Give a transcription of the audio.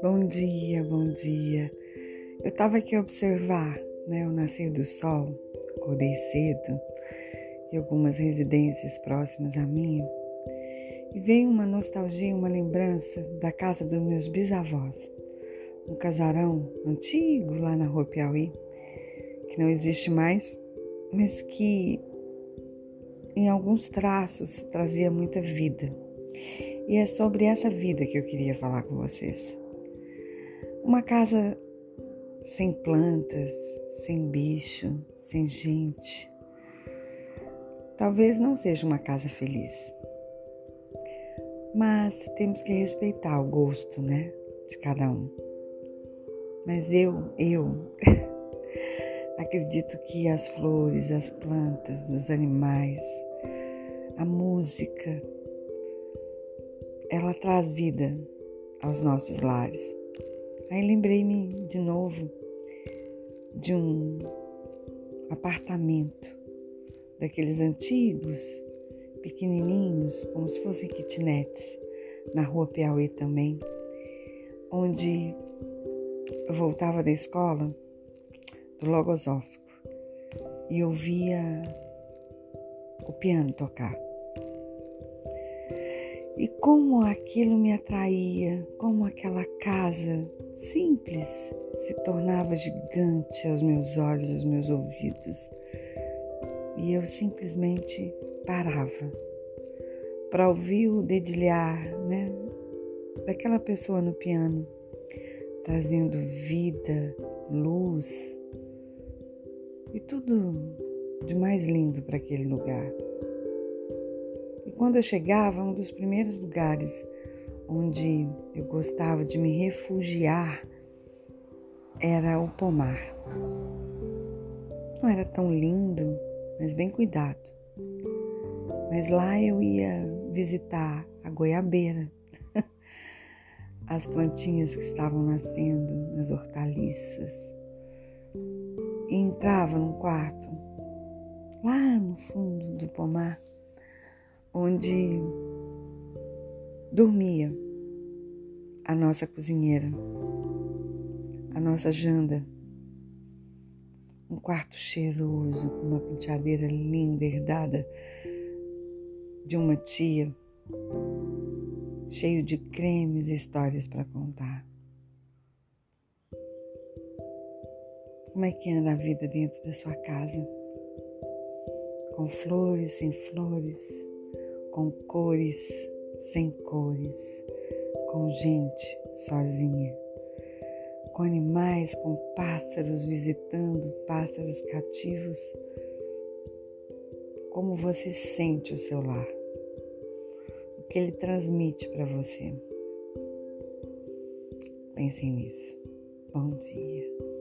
Bom dia, bom dia. Eu estava aqui a observar né, o nascer do sol, acordei cedo, e algumas residências próximas a mim, e veio uma nostalgia, uma lembrança da casa dos meus bisavós, um casarão antigo lá na rua Piauí, que não existe mais, mas que em alguns traços trazia muita vida. E é sobre essa vida que eu queria falar com vocês. Uma casa sem plantas, sem bicho, sem gente. Talvez não seja uma casa feliz. Mas temos que respeitar o gosto, né, de cada um. Mas eu, eu acredito que as flores, as plantas, os animais, a música, ela traz vida aos nossos lares. Aí lembrei-me de novo de um apartamento daqueles antigos, pequenininhos, como se fossem kitnets, na rua Piauí também, onde eu voltava da escola do Logosófico e ouvia o piano tocar. E como aquilo me atraía, como aquela casa simples se tornava gigante aos meus olhos, aos meus ouvidos. E eu simplesmente parava para ouvir o dedilhar, né, daquela pessoa no piano, trazendo vida, luz e tudo de mais lindo para aquele lugar. Quando eu chegava, um dos primeiros lugares onde eu gostava de me refugiar era o pomar. Não era tão lindo, mas bem cuidado. Mas lá eu ia visitar a goiabeira, as plantinhas que estavam nascendo nas hortaliças. E entrava num quarto, lá no fundo do pomar, onde dormia a nossa cozinheira, a nossa janda. Um quarto cheiroso, com uma penteadeira linda herdada de uma tia, cheio de cremes e histórias para contar. Como é que anda a vida dentro da sua casa? Com flores, sem flores, com cores, sem cores, com gente sozinha, com animais, com pássaros visitando, pássaros cativos. Como você sente o seu lar? O que ele transmite para você? Pensem nisso. Bom dia.